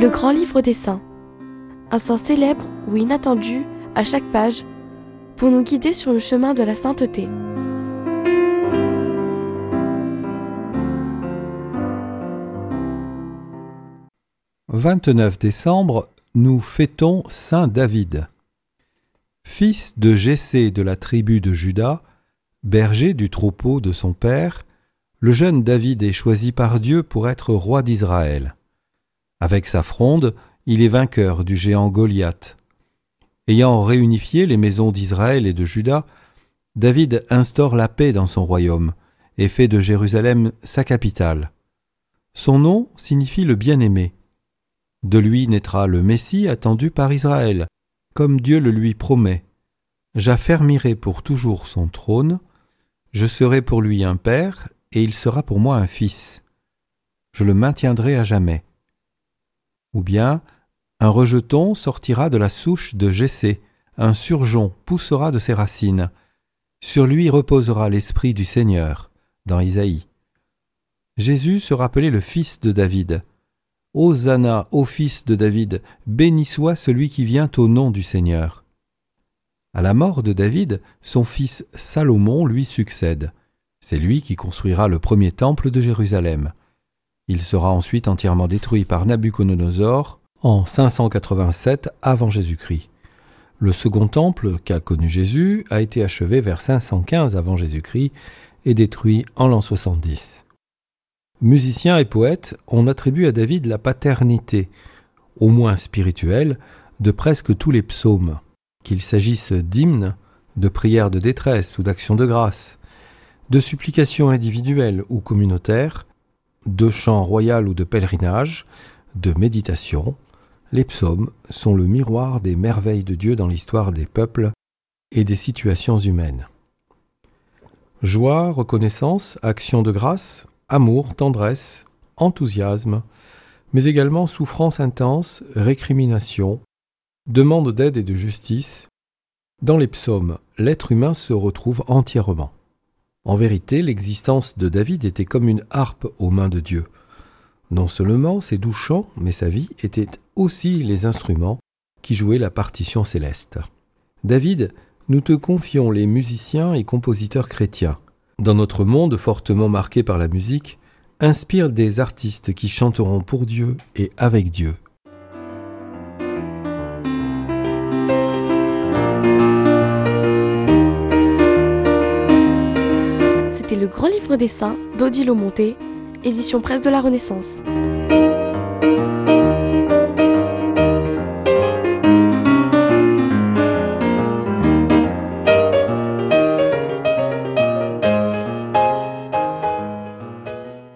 Le grand livre des saints. Un saint célèbre ou inattendu à chaque page pour nous guider sur le chemin de la sainteté. « 29 décembre, nous fêtons Saint David. Fils de Jessé de la tribu de Juda, berger du troupeau de son père, le jeune David est choisi par Dieu pour être roi d'Israël. Avec sa fronde, il est vainqueur du géant Goliath. Ayant réunifié les maisons d'Israël et de Juda, David instaure la paix dans son royaume et fait de Jérusalem sa capitale. Son nom signifie le bien-aimé. De lui naîtra le Messie attendu par Israël, comme Dieu le lui promet. J'affermirai pour toujours son trône, je serai pour lui un père, et il sera pour moi un fils. Je le maintiendrai à jamais. Ou bien, un rejeton sortira de la souche de Jessé, un surgeon poussera de ses racines. Sur lui reposera l'esprit du Seigneur, dans Isaïe. Jésus se rappelait le fils de David. Hosanna, ô fils de David, béni soit celui qui vient au nom du Seigneur. À la mort de David, son fils Salomon lui succède. C'est lui qui construira le premier temple de Jérusalem. Il sera ensuite entièrement détruit par Nabuchodonosor en 587 avant Jésus-Christ. Le second temple qu'a connu Jésus a été achevé vers 515 avant Jésus-Christ et détruit en l'an 70. Musiciens et poètes, on attribue à David la paternité, au moins spirituelle, de presque tous les psaumes, qu'il s'agisse d'hymnes, de prières de détresse ou d'actions de grâce, de supplications individuelles ou communautaires, de chants royaux ou de pèlerinage, de méditation, les psaumes sont le miroir des merveilles de Dieu dans l'histoire des peuples et des situations humaines. Joie, reconnaissance, action de grâce, amour, tendresse, enthousiasme, mais également souffrance intense, récrimination, demande d'aide et de justice, dans les psaumes, l'être humain se retrouve entièrement. En vérité, l'existence de David était comme une harpe aux mains de Dieu. Non seulement ses doux chants, mais sa vie étaient aussi les instruments qui jouaient la partition céleste. David, nous te confions les musiciens et compositeurs chrétiens. Dans notre monde fortement marqué par la musique, inspire des artistes qui chanteront pour Dieu et avec Dieu. Grand livre des saints d'Odile Monté, édition presse de la Renaissance.